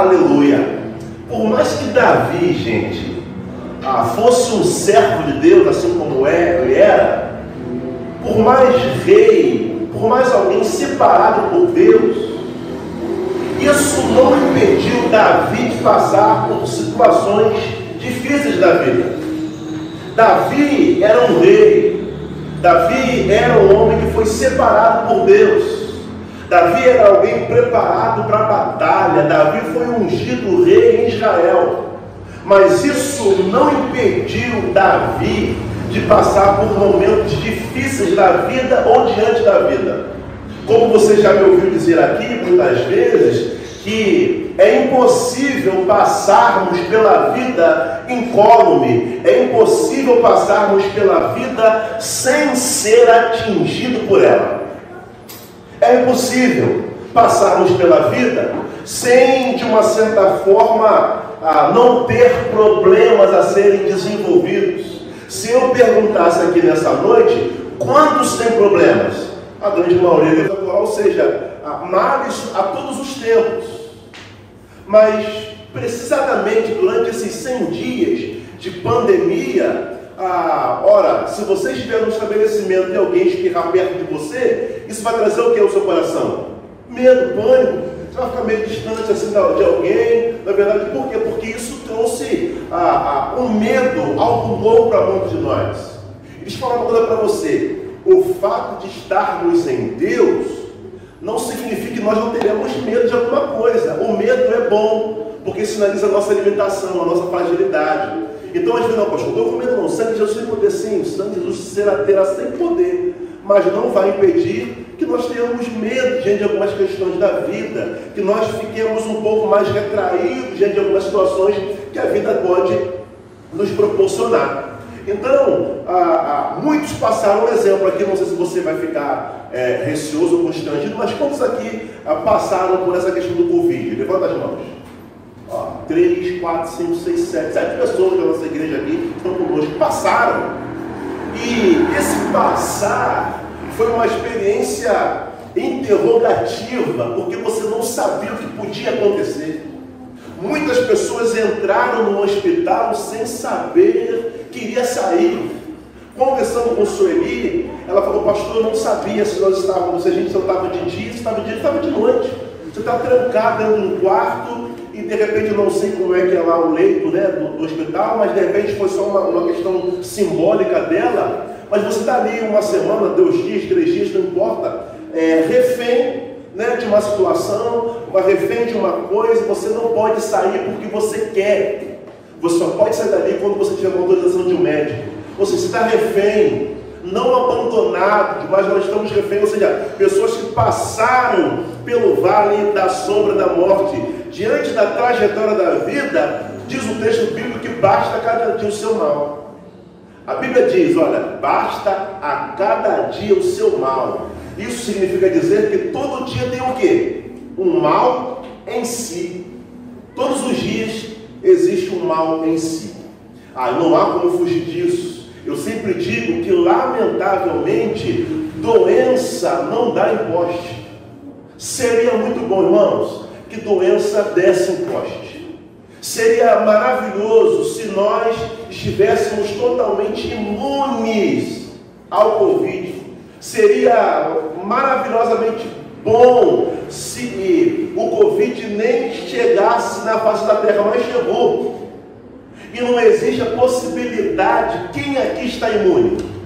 Aleluia. Por mais que Davi, gente, ah, fosse um servo de Deus, assim como é, ele era, por mais rei, por mais alguém separado por Deus, isso não impediu Davi de passar por situações difíceis da vida. Davi era um rei, Davi era um homem que foi separado por Deus. Davi era alguém preparado para a batalha. Davi foi ungido rei em Israel. Mas isso não impediu Davi de passar por momentos difíceis da vida ou diante da vida. Como você já me ouviu dizer aqui muitas vezes, que é impossível passarmos pela vida incólume, é impossível passarmos pela vida sem ser atingido por ela. É impossível passarmos pela vida sem, de uma certa forma, não ter problemas a serem desenvolvidos. Se eu perguntasse aqui nessa noite, quantos têm problemas? A grande maioria, ou seja, males a todos os tempos. Mas, precisamente durante esses 100 dias de pandemia, ah, ora, se você estiver no estabelecimento e alguém espirrar perto de você, isso vai trazer o que ao seu coração? Medo, pânico. Você vai ficar meio distante assim de alguém. Na verdade, por quê? Porque isso trouxe ah, ah, um medo, algo novo para muitos de nós. Deixa eu falar uma coisa para você. O fato de estarmos em Deus não significa que nós não teremos medo de alguma coisa. O medo é bom, porque sinaliza a nossa limitação, a nossa fragilidade. Então a gente não, pastor, estou com medo não. Sangue de Jesus tem poder sim, o sangue de Jesus será, terá sem poder, mas não vai impedir que nós tenhamos medo diante de algumas questões da vida, que nós fiquemos um pouco mais retraídos diante de algumas situações que a vida pode nos proporcionar. Então, muitos passaram um exemplo aqui, não sei se você vai ficar é, receoso ou constrangido, mas quantos aqui ah, passaram por essa questão do Covid? Levanta as mãos. Ó, três, quatro, cinco, seis, sete, sete pessoas da nossa igreja aqui estão conosco, passaram. E esse passar foi uma experiência interrogativa, porque você não sabia o que podia acontecer. Muitas pessoas entraram no hospital sem saber que iria sair. Conversando com Sueli, ela falou, pastor, eu não sabia se nós estávamos, se a gente estava de dia, se estava de dia, estava de noite. Você está trancado dentro de um quarto e de repente não sei como é que é lá o leito né, do, do hospital, mas de repente foi só uma, uma questão simbólica dela. Mas você está ali uma semana, dois dias, três dias, não importa, é, refém né, de uma situação, uma refém de uma coisa, você não pode sair porque você quer. Você só pode sair dali quando você tiver uma autorização de um médico. Ou seja, você está refém não abandonado, mas nós estamos refém, ou seja, pessoas que passaram pelo vale da sombra da morte, diante da trajetória da vida, diz o texto bíblico que basta cada dia o seu mal. A Bíblia diz: olha, basta a cada dia o seu mal. Isso significa dizer que todo dia tem o quê? Um mal em si. Todos os dias existe um mal em si. Ah, não há como fugir disso. Eu sempre digo que, lamentavelmente, doença não dá imposte. Seria muito bom, irmãos, que doença desse imposte. Seria maravilhoso se nós estivéssemos totalmente imunes ao Covid. Seria maravilhosamente bom se o Covid nem chegasse na face da terra, mas chegou e não existe a possibilidade. Quem aqui está imune?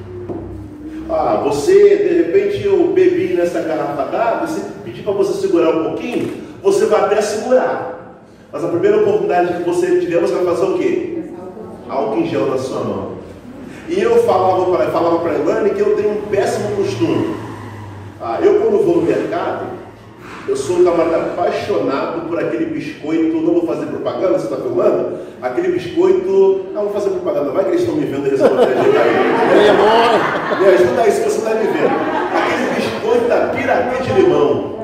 Ah, você, de repente, eu bebi nessa garrafa d'água, se pedir para você segurar um pouquinho, você vai até segurar. Mas a primeira oportunidade que você tiver, você vai fazer o quê? Álcool em gel na sua mão. E eu falava para falava para Elane que eu tenho um péssimo costume. Ah, eu quando vou no mercado, eu sou um camarada apaixonado por aquele biscoito, não vou fazer propaganda, você está filmando? Aquele biscoito, não vou fazer propaganda, vai que eles estão me vendo, eles vão Me ajuda aí se você está me. Aquele biscoito da piraquê de limão.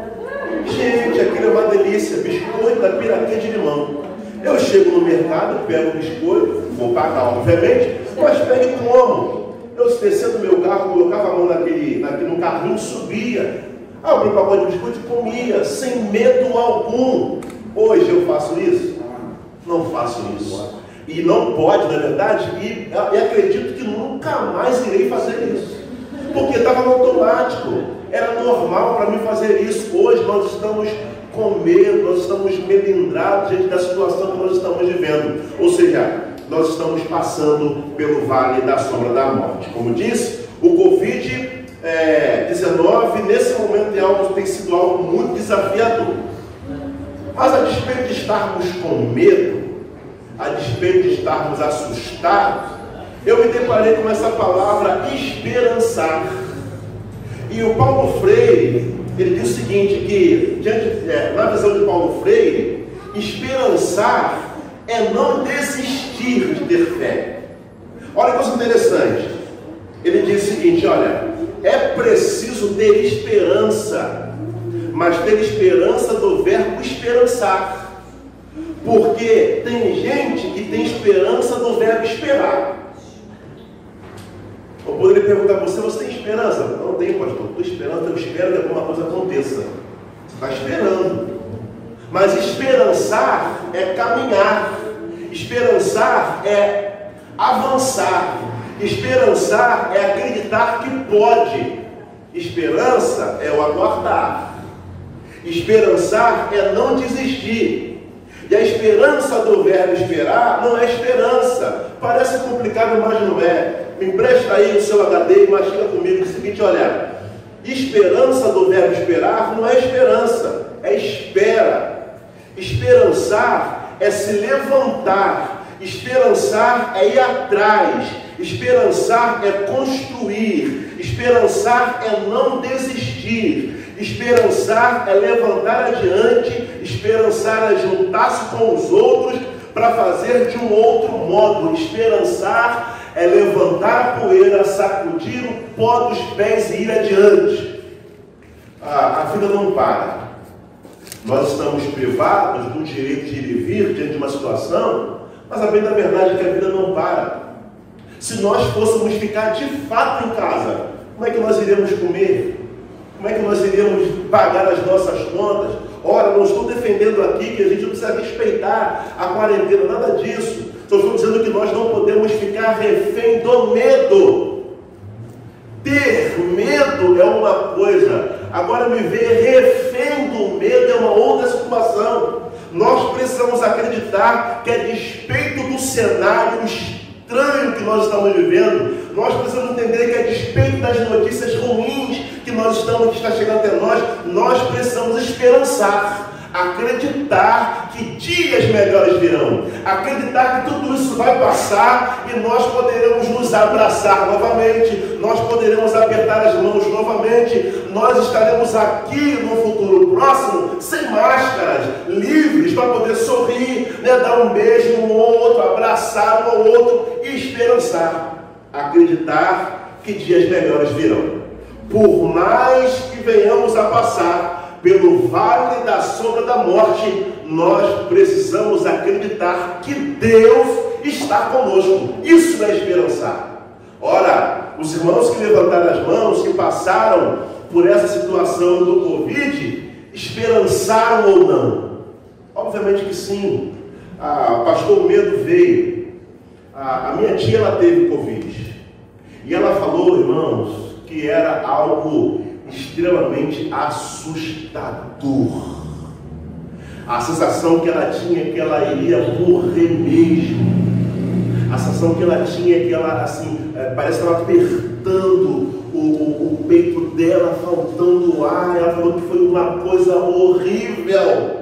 Gente, aquilo é uma delícia, biscoito da piraquê de limão. Eu chego no mercado, pego o biscoito, vou pagar obviamente, mas pego e como. Eu descendo do meu carro, colocava a mão naquele, naquele, no carrinho, subia, Abria o pacote de biscoito e comia, sem medo algum. Hoje eu faço isso? Não faço isso. E não pode, na verdade, e, e acredito que nunca mais irei fazer isso. Porque estava no automático. Era normal para mim fazer isso. Hoje nós estamos com medo, nós estamos melindrados diante da situação que nós estamos vivendo. Ou seja, nós estamos passando pelo vale da sombra da morte. Como disse, o Covid-19, é, nesse momento, é algo, tem sido algo muito desafiador. Mas a despeito de estarmos com medo, a despeito de estarmos assustados, eu me deparei com essa palavra esperançar. E o Paulo Freire, ele diz o seguinte, que diante, é, na visão de Paulo Freire, esperançar é não desistir de ter fé. Olha que coisa interessante. Ele diz o seguinte: olha, é preciso ter esperança, mas ter esperança do verbo esperançar. Porque tem gente que tem esperança do verbo esperar. Eu poderia perguntar para você: você tem esperança? Não tenho, pastor. Estou esperando, eu espero que alguma coisa aconteça. Você está esperando. Mas esperançar é caminhar, esperançar é avançar, esperançar é acreditar que pode, esperança é o aguardar, esperançar é não desistir. E a esperança do verbo esperar não é esperança. Parece complicado, mas não é. Me empresta aí o seu HD e mastiga comigo o seguinte: olha, esperança do verbo esperar não é esperança, é espera. Esperançar é se levantar, esperançar é ir atrás, esperançar é construir, esperançar é não desistir, esperançar é levantar adiante, esperançar é juntar-se com os outros para fazer de um outro modo, esperançar é levantar a poeira, sacudir o pó dos pés e ir adiante. a vida não para. Nós estamos privados do direito de ir e vir diante de uma situação, mas a bem da verdade é que a vida não para. Se nós fôssemos ficar de fato em casa, como é que nós iremos comer? Como é que nós iremos pagar as nossas contas? Ora, não estou defendendo aqui que a gente não precisa respeitar a quarentena, nada disso. Só estou dizendo que nós não podemos ficar refém do medo. Ter medo é uma coisa, agora me ver refém do medo é uma outra situação. Nós precisamos acreditar que, a despeito do cenário estranho que nós estamos vivendo, nós precisamos entender que, a despeito das notícias ruins que nós estamos, que está chegando até nós, nós precisamos esperançar acreditar que dias melhores virão, acreditar que tudo isso vai passar e nós poderemos nos abraçar novamente, nós poderemos apertar as mãos novamente, nós estaremos aqui no futuro próximo sem máscaras, livres para poder sorrir, né, dar um beijo no outro, abraçar um ao outro e esperançar, acreditar que dias melhores virão. Por mais que venhamos a passar pelo vale da sombra da morte, nós precisamos acreditar que Deus está conosco. Isso é esperançar. Ora, os irmãos que levantaram as mãos, que passaram por essa situação do Covid, esperançaram ou não? Obviamente que sim. A pastor Medo veio. A, a minha tia ela teve Covid. E ela falou, irmãos, que era algo extremamente assustador. A sensação que ela tinha que ela iria morrer mesmo. A sensação que ela tinha que ela, assim, é, parece que ela apertando o, o, o peito dela, faltando ar. Ela falou que foi uma coisa horrível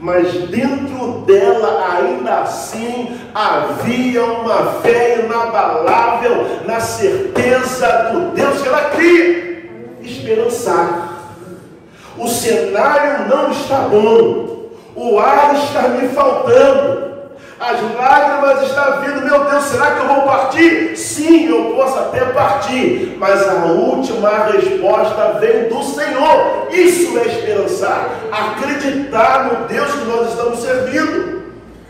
mas dentro dela ainda assim havia uma fé inabalável na certeza do Deus que ela cria esperançar. O cenário não está bom, o ar está me faltando, as lágrimas estão vindo, meu Deus, será que eu vou partir? Sim, eu posso até partir, mas a última resposta vem do Senhor. Isso é esperançar, acreditar no Deus que nós estamos servindo.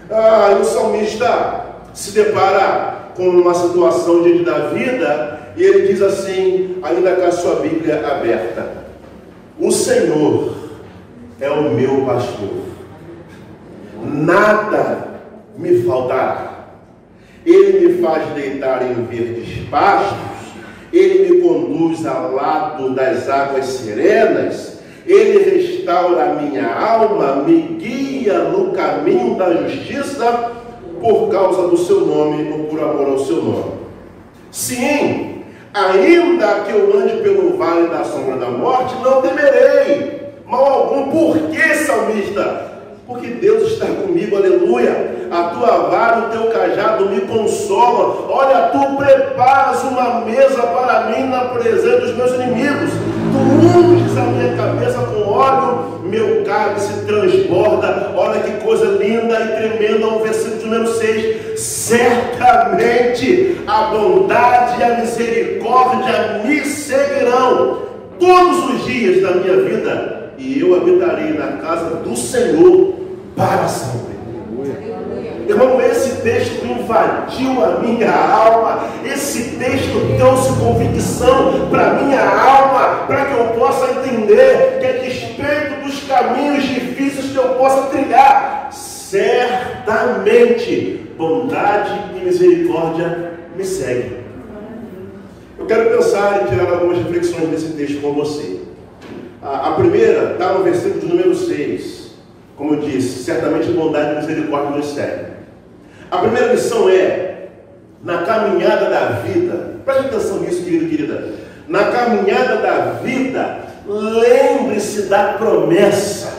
Ah, o salmista se depara com uma situação diante da vida e ele diz assim, ainda com a sua Bíblia aberta: O Senhor é o meu pastor, nada me faltará. Ele me faz deitar em verdes pastos, ele me conduz ao lado das águas serenas, ele restaura a minha alma, me guia no caminho da justiça por causa do seu nome ou por amor ao seu nome. Sim, ainda que eu ande pelo vale da sombra da morte, não temerei mal algum. Por que, salmista? Porque Deus está comigo, aleluia. A tua vara, o teu cajado me consola. Olha, tu preparas uma mesa para mim na presença dos meus inimigos. Tu unges a minha cabeça com óleo, meu cálice transborda. Olha que coisa linda e tremenda. O versículo número 6. Certamente a bondade e a misericórdia me seguirão todos os dias da minha vida e eu habitarei na casa do Senhor para sempre. Irmão, esse texto invadiu a minha alma, esse texto trouxe convicção para a minha alma, para que eu possa entender que a despeito dos caminhos difíceis que eu possa trilhar, certamente bondade e misericórdia me seguem. Eu quero pensar e tirar algumas reflexões desse texto com você. A, primeira está no versículo número 6. Como eu disse, certamente bondade e misericórdia nos seguem. A primeira lição é, na caminhada da vida, preste atenção nisso, querido e querida. Na caminhada da vida, lembre-se da promessa.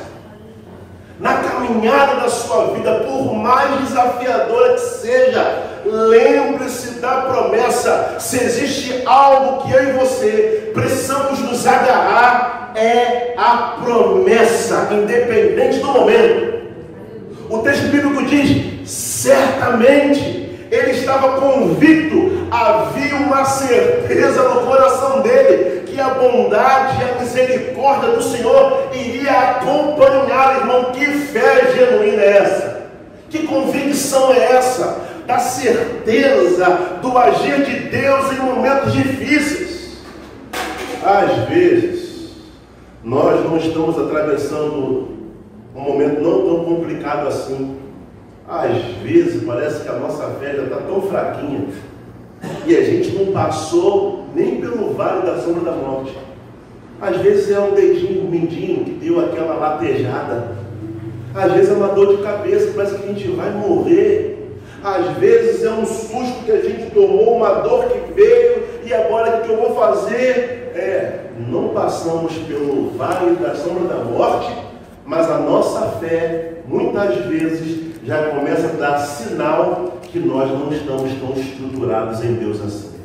Na caminhada da sua vida, por mais desafiadora que seja, lembre-se da promessa. Se existe algo que eu e você precisamos nos agarrar, é a promessa, independente do momento. O texto bíblico diz: certamente ele estava convicto, havia uma certeza no coração dele que a bondade e a misericórdia do Senhor iria acompanhar, irmão. Que fé genuína é essa? Que convicção é essa? Da certeza do agir de Deus em momentos difíceis. Às vezes, nós não estamos atravessando um momento não tão complicado assim. Às vezes parece que a nossa fé já está tão fraquinha e a gente não passou nem pelo vale da sombra da morte. Às vezes é um dedinho, um que deu aquela latejada. Às vezes é uma dor de cabeça, parece que a gente vai morrer. Às vezes é um susto que a gente tomou, uma dor que veio, e agora o que eu vou fazer? É, não passamos pelo vale da sombra da morte, mas a nossa fé, muitas vezes, já começa a dar sinal que nós não estamos tão estruturados em Deus assim.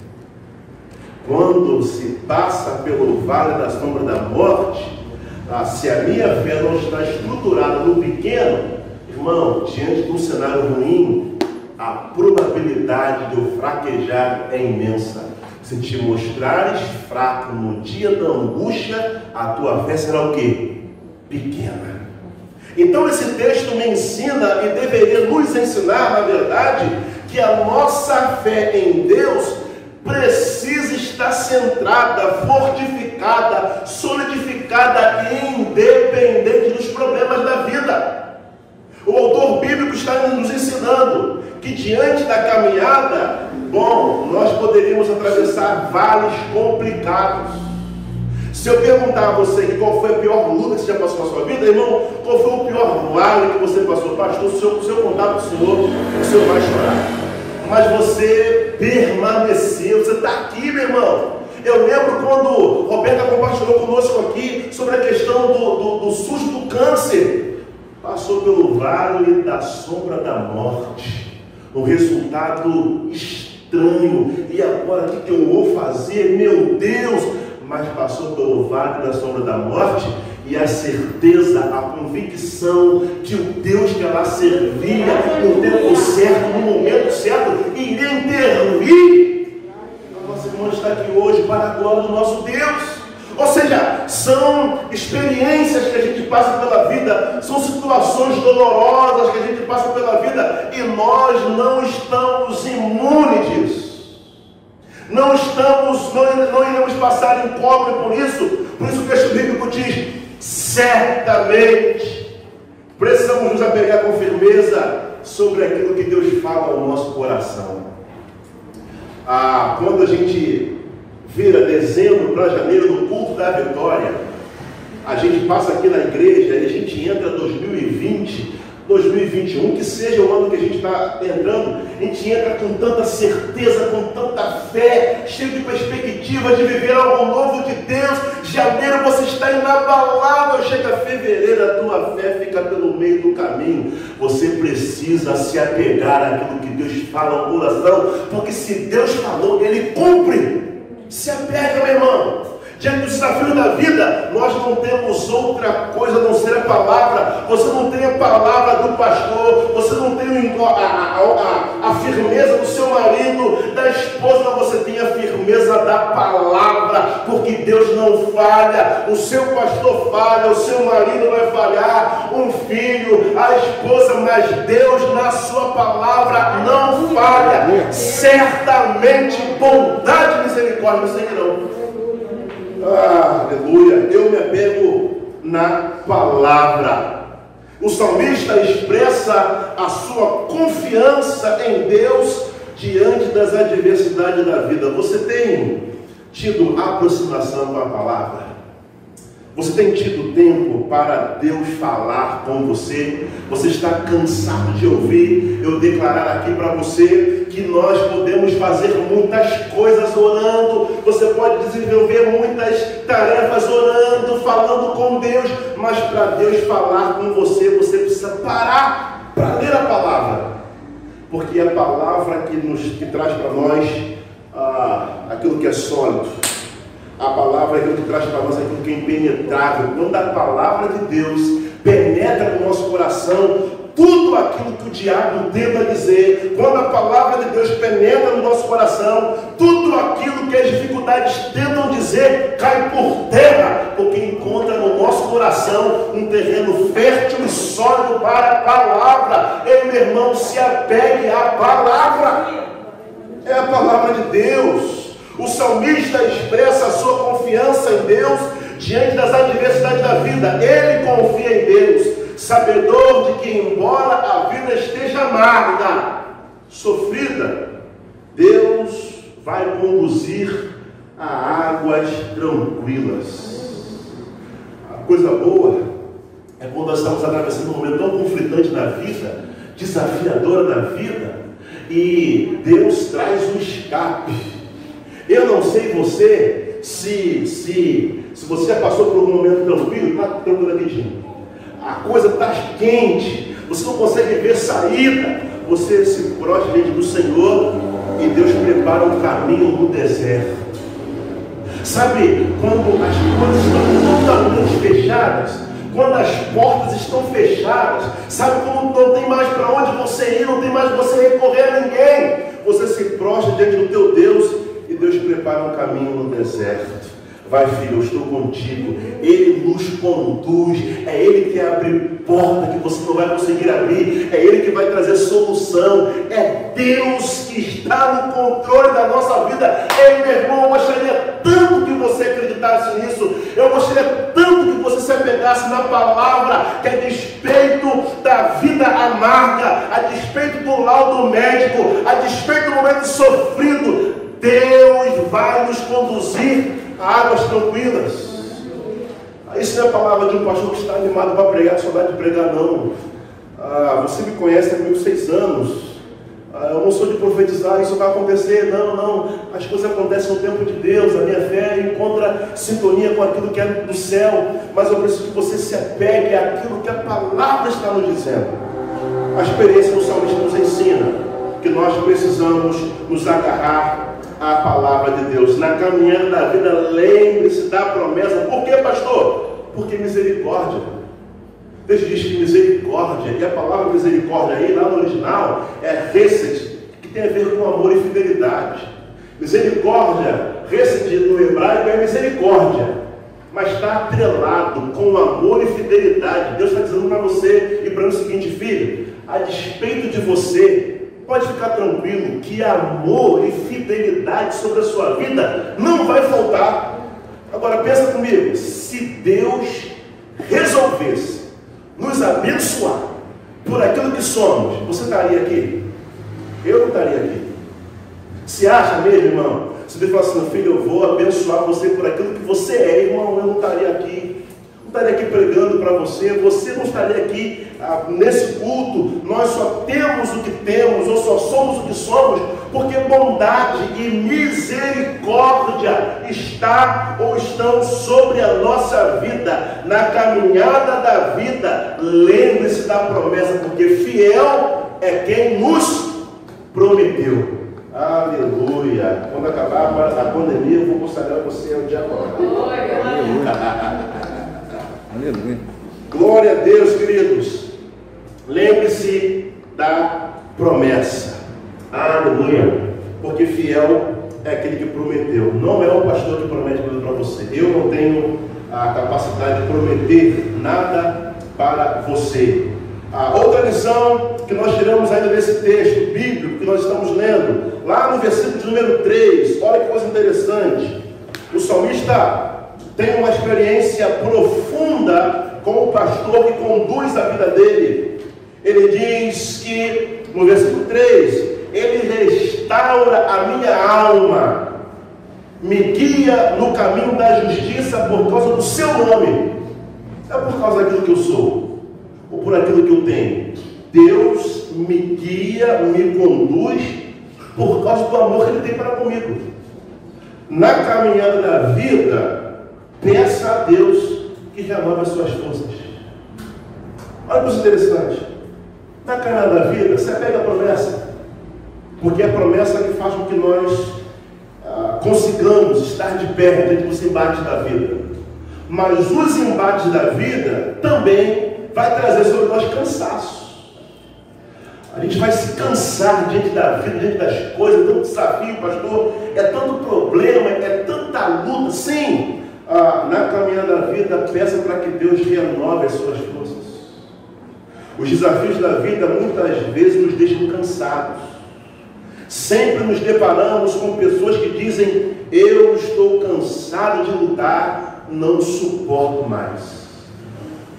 Quando se passa pelo vale da sombra da morte, ah, se a minha fé não está estruturada no pequeno, irmão, diante de um cenário ruim, a probabilidade de eu fraquejar é imensa. Se te mostrares fraco no dia da angústia, a tua fé será o quê? Pequena. Então esse texto me ensina e deveria nos ensinar, na verdade, que a nossa fé em Deus precisa estar centrada, fortificada, solidificada e independente dos problemas da vida. O autor bíblico está nos ensinando que diante da caminhada, bom, nós poderíamos atravessar vales complicados. Se eu perguntar a você qual foi a pior luta que você já passou na sua vida, irmão, qual foi o pior vale que você passou? Pastor, se eu, se eu contar para o Senhor, o Senhor vai chorar. Mas você permaneceu, você está aqui, meu irmão. Eu lembro quando Roberta compartilhou conosco aqui sobre a questão do, do, do susto do câncer. Passou pelo vale da sombra da morte um resultado estranho. E agora o que eu vou fazer? Meu Deus! Mas passou pelo vale da sombra da morte e a certeza, a convicção que o Deus que ela servia no tempo certo, no momento certo, iria intervir. Nossa irmã está aqui hoje para a glória do nosso Deus. Ou seja, são experiências que a gente passa pela vida, são situações dolorosas que a gente passa pela vida e nós não estamos imunes Não estamos, não, não iremos passar incógnito por isso. Por isso o texto bíblico diz: certamente Precisamos nos apegar com firmeza sobre aquilo que Deus fala ao nosso coração. Ah, quando a gente vira dezembro para janeiro no culto da vitória, a gente passa aqui na igreja e a gente entra 2020 2021, que seja o ano que a gente está entrando, a gente entra com tanta certeza, com tanta fé, cheio de perspectiva de viver algo novo de Deus. Janeiro você está inabalável, chega fevereiro, a tua fé fica pelo meio do caminho. Você precisa se apegar àquilo que Deus fala no coração, porque se Deus falou, Ele cumpre. Se apega, meu irmão. Diante do desafio da vida, nós não temos outra coisa a não ser a palavra. Você não tem a palavra do pastor, você não tem a, a, a, a firmeza do seu marido, da esposa, você tem a firmeza da palavra, porque Deus não falha, o seu pastor falha, o seu marido vai falhar, um filho, a esposa, mas Deus na sua palavra não falha. Certamente bondade e misericórdia me seguirão ah, aleluia. Eu me apego na palavra. O salmista expressa a sua confiança em Deus diante das adversidades da vida. Você tem tido aproximação com a palavra? Você tem tido tempo para Deus falar com você? Você está cansado de ouvir eu declarar aqui para você que nós podemos fazer muitas coisas orando. Você pode desenvolver muitas tarefas orando, falando com Deus, mas para Deus falar com você, você precisa parar para ler a palavra, porque é a palavra que nos que traz para nós ah, aquilo que é sólido a palavra é que traz para nós aquilo que é impenetrável. Quando a palavra de Deus penetra no nosso coração, tudo aquilo que o diabo tenta dizer, quando a palavra de Deus penetra no nosso coração, tudo aquilo que as dificuldades tentam dizer cai por terra, porque encontra no nosso coração um terreno fértil e sólido para a palavra. Ei, meu irmão, se apegue à palavra, é a palavra de Deus. O salmista expressa a sua confiança em Deus diante das adversidades da vida. Ele confia em Deus, sabedor de que, embora a vida esteja amarga, sofrida, Deus vai conduzir a águas tranquilas. A coisa boa é quando nós estamos atravessando um momento tão conflitante da vida, desafiadora da vida, e Deus traz um escape. Eu não sei você se, se, se você já passou por um momento tranquilo, está tranquilo aqui, A coisa está quente, você não consegue ver saída, você se prostra diante do Senhor e Deus prepara um caminho no deserto. Sabe, quando as coisas estão totalmente fechadas, quando as portas estão fechadas, sabe quando não tem mais para onde você ir, não tem mais você recorrer a ninguém, você se prostra diante do teu Deus Deus prepara um caminho no deserto. Vai, filho, eu estou contigo. Ele nos conduz. É Ele que abre porta que você não vai conseguir abrir. É Ele que vai trazer solução. É Deus que está no controle da nossa vida. Ei, meu irmão, eu gostaria tanto que você acreditasse nisso. Eu gostaria tanto que você se apegasse na palavra, que a despeito da vida amarga, a despeito do laudo médico, a despeito do momento sofrido, Deus vai nos conduzir a águas tranquilas. Isso não é a palavra de um pastor que está animado para pregar, saudade de pregar, não. Ah, você me conhece há comigo seis anos. Ah, eu não sou de profetizar, isso vai acontecer. Não, não. As coisas acontecem no tempo de Deus. A minha fé encontra sintonia com aquilo que é do céu. Mas eu preciso que você se apegue àquilo que a palavra está nos dizendo. A experiência do salmista nos ensina que nós precisamos nos agarrar a palavra de Deus. Na caminhada da vida, lembre-se da promessa. Por quê, pastor? Porque misericórdia. Deus diz que misericórdia, e a palavra misericórdia aí, lá no original, é reset, que tem a ver com amor e fidelidade. Misericórdia, reset no hebraico é misericórdia, mas está atrelado com amor e fidelidade. Deus está dizendo para você e para o seguinte, filho, a despeito de você Pode ficar tranquilo que amor e fidelidade sobre a sua vida não vai faltar. Agora pensa comigo, se Deus resolvesse nos abençoar por aquilo que somos, você estaria aqui? Eu não estaria aqui. Se acha mesmo, irmão? Se Deus falar assim, filho, eu vou abençoar você por aquilo que você é, irmão, eu não estaria aqui. Estaria aqui pregando para você, você não estaria aqui ah, nesse culto. Nós só temos o que temos, ou só somos o que somos, porque bondade e misericórdia está ou estão sobre a nossa vida, na caminhada da vida. Lembre-se da promessa, porque fiel é quem nos prometeu. Aleluia. Quando acabar a pandemia, eu vou consagrar você ao diaconado. Glória. Aleluia. Glória a Deus, queridos. Lembre-se da promessa. Aleluia. Porque fiel é aquele que prometeu. Não é o pastor que promete coisa para você. Eu não tenho a capacidade de prometer nada para você. A outra lição que nós tiramos ainda desse texto bíblico que nós estamos lendo, lá no versículo número 3, olha que coisa interessante. O salmista tem uma experiência profunda com o pastor que conduz a vida dele. Ele diz que, no versículo 3, ele restaura a minha alma, me guia no caminho da justiça por causa do seu nome. É por causa daquilo que eu sou ou por aquilo que eu tenho. Deus me guia, me conduz por causa do amor que Ele tem para comigo. Na caminhada da vida, peça a Deus que renove as suas forças. Olha que interessante. Na caminhada da vida, você pega a promessa, porque é a promessa que faz com que nós ah, consigamos estar de pé diante dos embates da vida. Mas os embates da vida também vai trazer sobre nós cansaço. A gente vai se cansar diante da vida, diante das coisas, tanto desafio, pastor, é tanto problema, é tanta luta. Sim, ah, na caminhada da vida, peça para que Deus renove as suas forças. Os desafios da vida muitas vezes nos deixam cansados. Sempre nos deparamos com pessoas que dizem: Eu estou cansado de lutar, não suporto mais.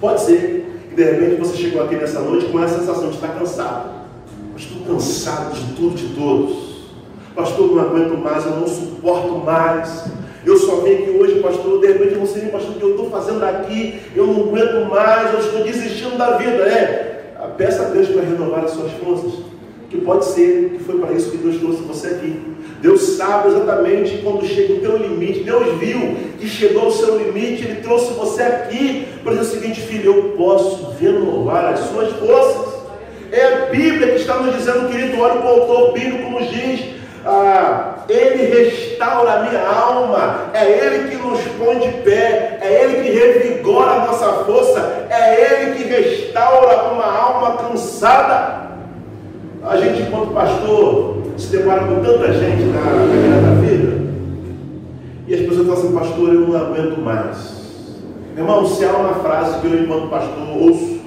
Pode ser de repente você chegou aqui nessa noite com essa sensação de estar cansado. Estou cansado de tudo, de todos. Pastor, não aguento mais, eu não suporto mais. Eu só vim aqui hoje, pastor, de repente você vem, pastor, o que eu estou fazendo aqui, eu não aguento mais, eu estou desistindo da vida. É, peça a Deus para renovar as suas forças. Que pode ser que foi para isso que Deus trouxe você aqui. Deus sabe exatamente quando chega o teu limite. Deus viu que chegou o seu limite, Ele trouxe você aqui para dizer o seguinte, filho, eu posso renovar as suas forças. É a Bíblia que está nos dizendo, querido, olha o autor bíblico nos diz, ah, Ele restaura a minha alma, é Ele que nos põe de pé, é Ele que revigora a nossa força, é Ele que restaura uma alma cansada. A gente, enquanto pastor, se depara com tanta gente na caminhada da vida, e as pessoas falam assim, pastor, eu não aguento mais. Irmão, se há uma frase que eu, enquanto pastor, ouço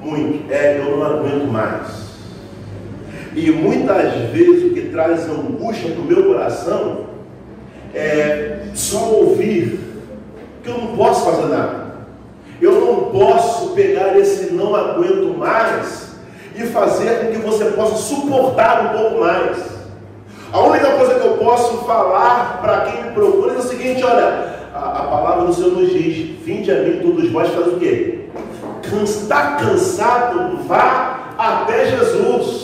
muito, é eu não aguento mais. E muitas vezes o que traz angústia para o meu coração é só ouvir que eu não posso fazer nada. Eu não posso pegar esse não aguento mais e fazer com que você possa suportar um pouco mais. A única coisa que eu posso falar para quem me procura é o seguinte: olha, a, a, palavra do Senhor nos diz: vinde a mim todos vós, faz o quê? Está cansado? Vá até Jesus.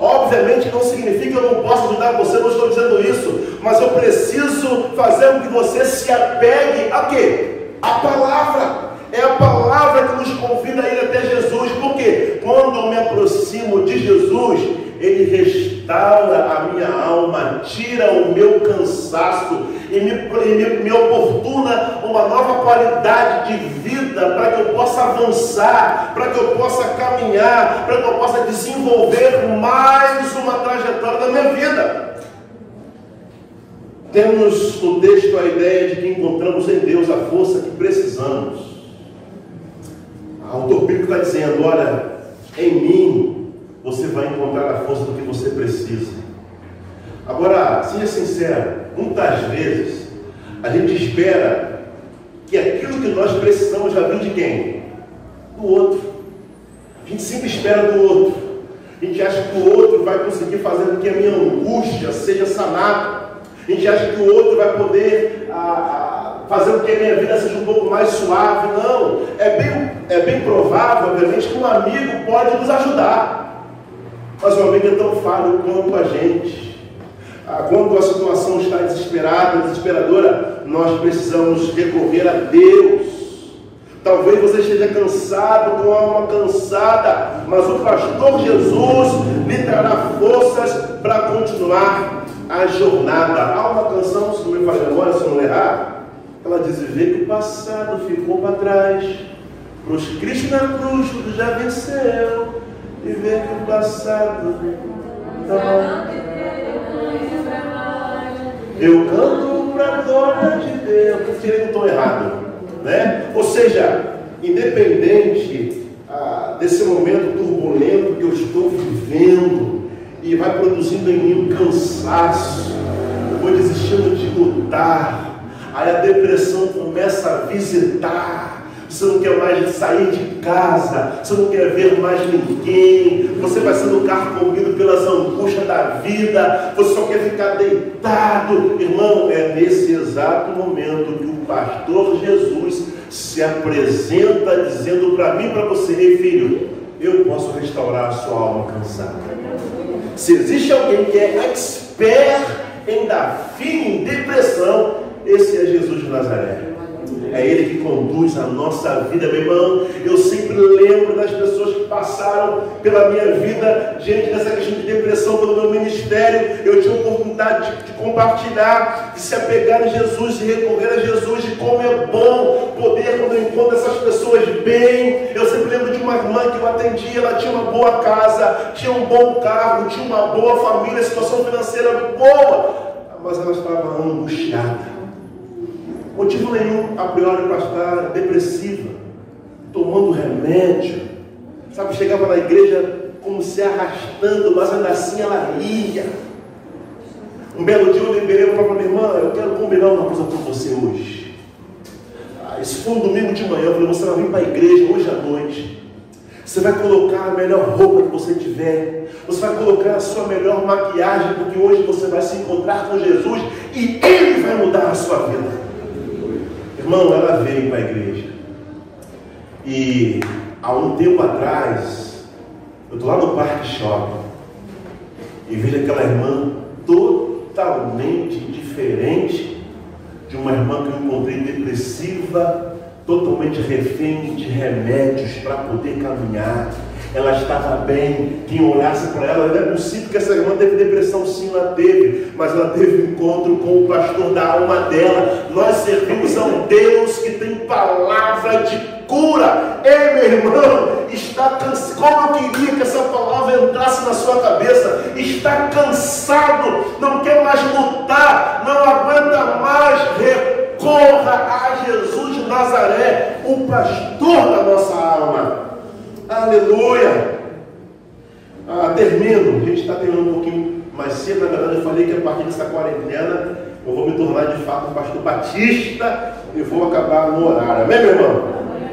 Obviamente não significa que eu não posso ajudar você, não estou dizendo isso, mas eu preciso fazer com que você se apegue a quê? A palavra. É a palavra que nos convida a ir até Jesus. Porque quando eu me aproximo de Jesus, Ele restaura a minha alma, tira o meu cansaço e me, me, me oportuna uma nova qualidade de vida para que eu possa avançar, para que eu possa caminhar, para que eu possa desenvolver mais uma trajetória da minha vida. Temos no texto a ideia de que encontramos em Deus a força que precisamos o autor bíblico está dizendo: olha, em mim você vai encontrar a força do que você precisa. Agora, seja sincero, muitas vezes a gente espera que aquilo que nós precisamos já vem de quem? Do outro. A gente sempre espera do outro. A gente acha que o outro vai conseguir fazer com que a minha angústia seja sanada. A gente acha que o outro vai poder ah, fazer com que a minha vida seja um pouco mais suave. Não. É bem, é bem provável, obviamente, que um amigo pode nos ajudar. Mas o amigo é tão falho quanto a gente. Ah, quando a situação está desesperada, desesperadora, nós precisamos recorrer a Deus. Talvez você esteja cansado, com a alma cansada, mas o pastor Jesus lhe trará forças para continuar a jornada. Há uma canção, se não me falha agora, se não errar, ela diz: Vê que o passado ficou para trás, cruz Cristo na cruz, tudo já venceu, e que o passado. Eu canto para a glória de Deus. Eu tirei um errado. Né? Ou seja, independente ah, desse momento turbulento que eu estou vivendo e vai produzindo em mim um cansaço, eu vou desistindo de lutar, aí a depressão começa a visitar você não quer mais sair de casa, você não quer ver mais ninguém, você vai sendo carcomido pelas angústias da vida, você só quer ficar deitado. Irmão, é nesse exato momento que o pastor Jesus se apresenta dizendo para mim e para você, ei filho, eu posso restaurar a sua alma cansada. Se existe alguém que é expert em dar fim em depressão, esse é Jesus de Nazaré. É Ele que conduz a nossa vida, meu irmão. Eu sempre lembro das pessoas que passaram pela minha vida diante dessa questão de depressão pelo meu ministério. Eu tive a oportunidade de, de compartilhar, de se apegar em Jesus, e recorrer a Jesus, de como é bom poder, quando eu encontro essas pessoas bem. Eu sempre lembro de uma irmã que eu atendi, ela tinha uma boa casa, tinha um bom carro, tinha uma boa família, situação financeira boa, mas ela estava angustiada Motivo nenhum, a priori, para estar depressiva, tomando remédio. Sabe, chegava na igreja como se arrastando, mas ainda assim ela ia. Um belo dia eu liberei para minha irmã, eu quero combinar uma coisa com você hoje. Ah, esse foi um domingo de manhã, eu falei, você vai vir para a igreja hoje à noite. Você vai colocar a melhor roupa que você tiver. Você vai colocar a sua melhor maquiagem, porque hoje você vai se encontrar com Jesus e Ele vai mudar a sua vida. Irmão, ela veio para a igreja. E há um tempo atrás, eu estou lá no Parque Shopping e vejo aquela irmã totalmente diferente de uma irmã que eu encontrei depressiva, totalmente refém de remédios para poder caminhar ela estava bem, quem olhasse para ela, não é possível que essa irmã teve depressão, sim, ela teve, mas ela teve um encontro com o pastor da alma dela. Nós servimos a um Deus que tem palavra de cura. Ei, meu irmão, está cansado. Como eu queria que essa palavra entrasse na sua cabeça. Está cansado, não quer mais lutar, não aguenta mais. Recorra a Jesus de Nazaré, o pastor da nossa alma. Aleluia! Ah, termino. A gente está terminando um pouquinho mais cedo. Na verdade, eu falei que a partir dessa quarentena eu vou me tornar de fato pastor batista e vou acabar no horário. Amém, meu irmão?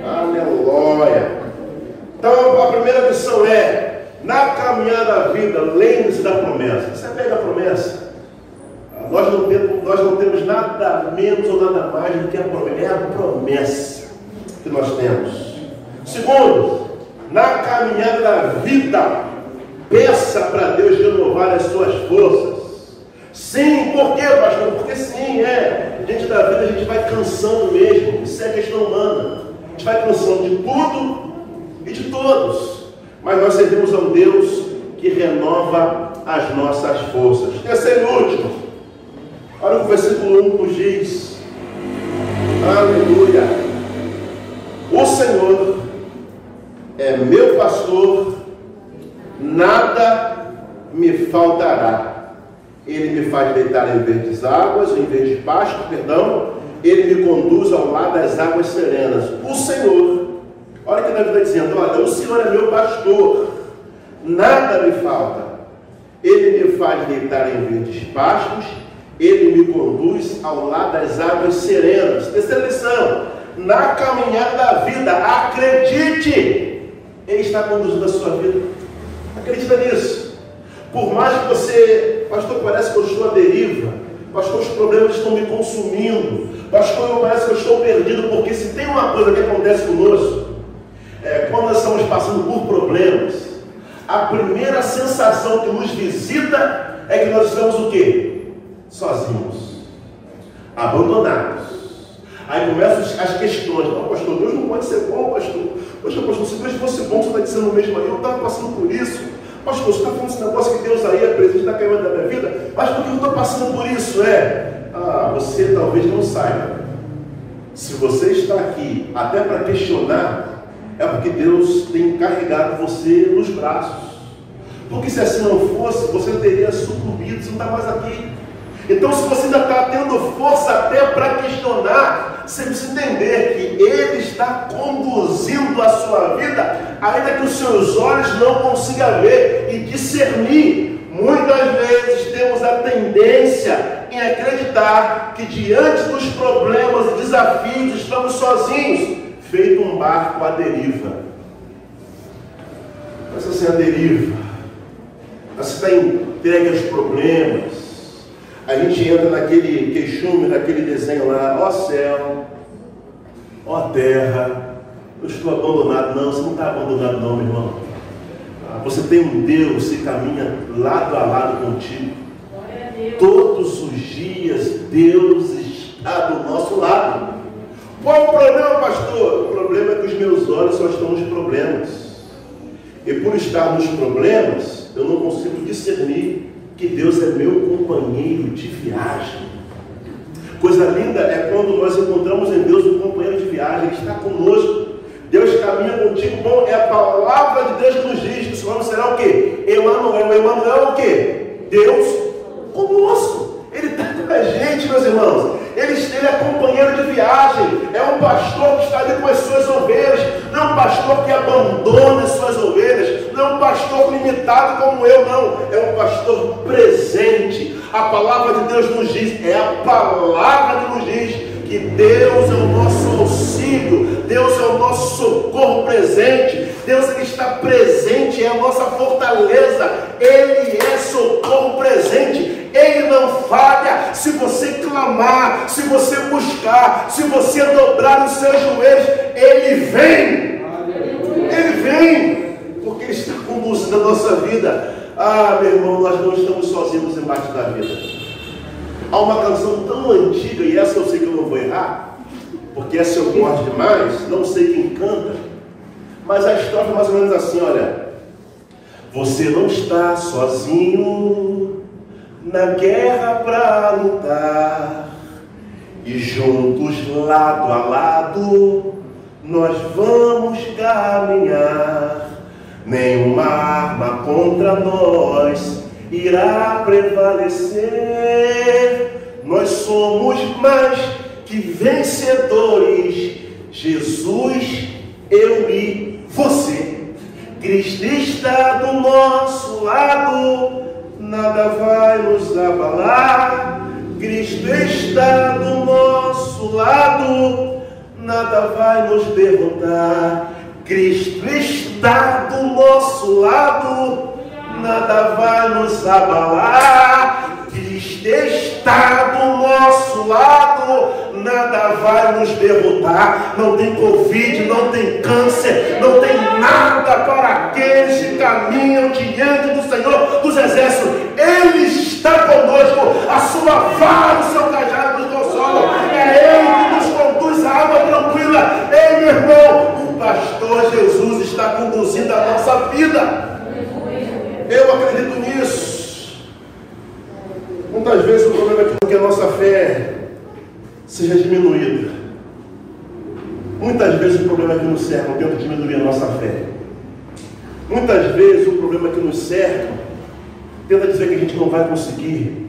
Aleluia! Então, a primeira lição é: na caminhada da vida, lembre-se da promessa. Você pega a promessa. Ah, nós não, temos, nós não temos nada menos ou nada mais do que a promessa. É a promessa que nós temos. Segundo, na caminhada da vida, peça para Deus renovar as suas forças. Sim, por quê, pastor? Porque sim, é. Diante da vida a gente vai cansando mesmo. Isso é questão humana. A gente vai cansando de tudo e de todos. Mas nós servimos a um Deus que renova as nossas forças. Terceiro e último. Olha o versículo 1 nos diz. Aleluia. O Senhor é meu pastor, nada me faltará. Ele me faz deitar em verdes águas, em verde pasto, perdão. Ele me conduz ao lado das águas serenas. O Senhor, olha que Davi está dizendo: olha, o Senhor é meu pastor, nada me falta. Ele me faz deitar em verdes pastos, ele me conduz ao lado das águas serenas. Terceira lição: na caminhada da vida, acredite Ele está conduzindo a sua vida. Acredita nisso. Por mais que você, pastor, parece que eu estou à deriva, pastor, os problemas estão me consumindo, pastor, parece que eu estou perdido, porque se tem uma coisa que acontece conosco, é, quando nós estamos passando por problemas, a primeira sensação que nos visita é que nós estamos o quê? Sozinhos, abandonados. Aí começam as questões, não, pastor, Deus não pode ser bom, pastor. Poxa, pastor, se Deus fosse bom, você está dizendo mesmo aí, eu estava passando por isso. Pastor, você está falando esse negócio que Deus aí é presente na caminhada da minha vida? Mas por que eu estou passando por isso? É, ah, você talvez não saiba. Se você está aqui até para questionar, é porque Deus tem carregado você nos braços. Porque se assim não fosse, você teria sucumbido, você não está mais aqui. Então, se você ainda está tendo força até para questionar, você precisa entender que Ele está conduzindo a sua vida, ainda que os seus olhos não consigam ver e discernir. Muitas vezes temos a tendência em acreditar que diante dos problemas e desafios estamos sozinhos, feito um barco à deriva. Mas assim, a deriva. Você está entregue aos problemas a gente entra naquele queixume, naquele desenho lá, ó céu, ó terra, eu estou abandonado. Não, você não está abandonado não, meu irmão. Você tem um Deus que caminha lado a lado contigo. Todos os dias Deus está do nosso lado. Qual o problema, pastor? O problema é que os meus olhos só estão nos problemas. E por estar nos problemas, eu não consigo discernir que Deus é meu companheiro de viagem. Coisa linda é quando nós encontramos em Deus um companheiro de viagem, Ele está conosco. Deus caminha contigo. Bom, é a palavra de Deus que nos diz que o seu será o quê? Emanuel. Emanuel é o quê? Deus conosco. Ele está com a gente, meus irmãos. Ele, ele é companheiro de viagem. É um pastor que está ali com as suas ovelhas. Não é um pastor que abandona as suas ovelhas. Não é um pastor limitado como eu, não. É um pastor presente. A palavra de Deus nos diz, é a palavra que nos diz que Deus é o nosso auxílio, Deus é o nosso socorro presente, Deus ele está presente, é a nossa fortaleza, Ele é socorro presente, Ele não falha. Se você clamar, se você buscar, se você dobrar os seus joelhos, Ele vem, Ele vem, está conduzindo a nossa vida. Ah, meu irmão, nós não estamos sozinhos embaixo da vida. Há uma canção tão antiga, e essa eu sei que eu não vou errar, porque essa eu gosto demais, não sei quem canta, mas a história é mais ou menos assim, olha. Você não está sozinho na guerra para lutar, e juntos, lado a lado, nós vamos caminhar. Nenhuma arma contra nós irá prevalecer. Nós somos mais que vencedores. Jesus, eu e você. Cristo está do nosso lado, nada vai nos abalar. Cristo está do nosso lado, nada vai nos derrotar. Cristo está do nosso lado, nada vai nos abalar. Cristo está do nosso lado, nada vai nos derrotar. Não tem Covid, não tem câncer, não tem nada para aqueles que caminham diante do Senhor dos Exércitos. Ele está conosco, a sua vara, o seu cajado nos consola. É Ele à água tranquila. Ei, meu irmão, o pastor Jesus está conduzindo a nossa vida. Eu acredito nisso. Muitas vezes o problema é que a nossa fé seja diminuída. Muitas vezes o problema é que nos cercam tenta diminuir a nossa fé. Muitas vezes o problema é que nos cercam tenta dizer que a gente não vai conseguir.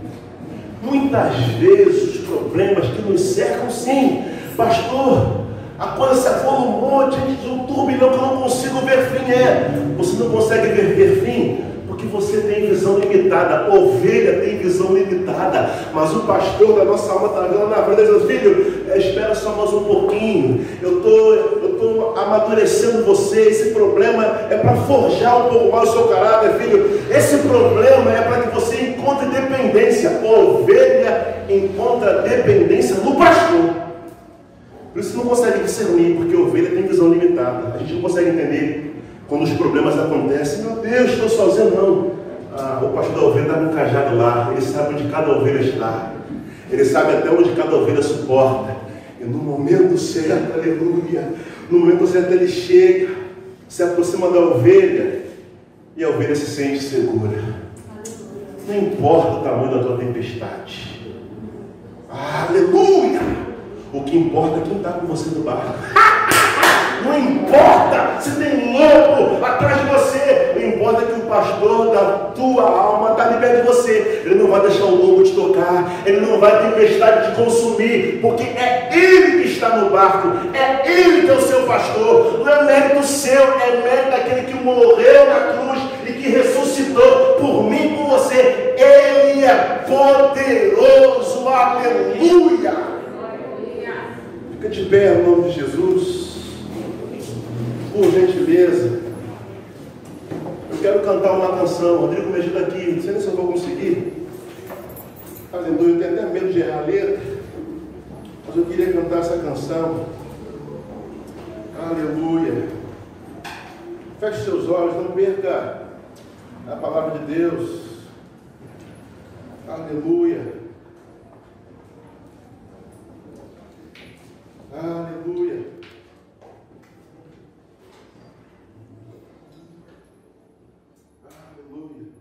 Muitas vezes os problemas que nos cercam, sim, pastor, a coisa se afola um monte, gente um turbilhão que eu não consigo ver fim. É, você não consegue ver, ver fim porque você tem visão limitada, ovelha tem visão limitada, mas o pastor da nossa alma está vendo na frente e diz, filho, é, espera só mais um pouquinho, eu tô, estou tô amadurecendo você. Esse problema é para forjar um pouco mais o seu caráter, filho. Esse problema é para que você encontre dependência. Ovelha encontra dependência no pastor. Por isso não consegue discernir, porque ovelha tem visão limitada. A gente não consegue entender quando os problemas acontecem. Meu Deus, estou sozinho, não. Ah, o pastor da ovelha está com um cajado lá. Ele sabe onde cada ovelha está. Ele sabe até onde cada ovelha suporta. E no momento certo, aleluia, no momento certo ele chega, se aproxima da ovelha e a ovelha se sente segura. Não importa o tamanho da tua tempestade. Aleluia! O que importa é quem está com você no barco. Não importa se tem lobo atrás de você. Não importa que o pastor da tua alma está ali perto de você. Ele não vai deixar o lobo te tocar. Ele não vai tempestade te consumir. Porque é ele que está no barco. É ele que é o seu pastor. Não é mérito seu. É mérito daquele que morreu na cruz e que ressuscitou por mim e por você. Ele é poderoso. Aleluia. Fica de pé em nome de Jesus por gentileza. Eu quero cantar uma canção. Rodrigo, me ajuda aqui. Não sei nem se eu vou conseguir. Aleluia. Eu tenho até medo de errar a letra. Mas eu queria cantar essa canção. Aleluia. Feche seus olhos, não perca a palavra de Deus. Aleluia. Aleluia. Aleluia.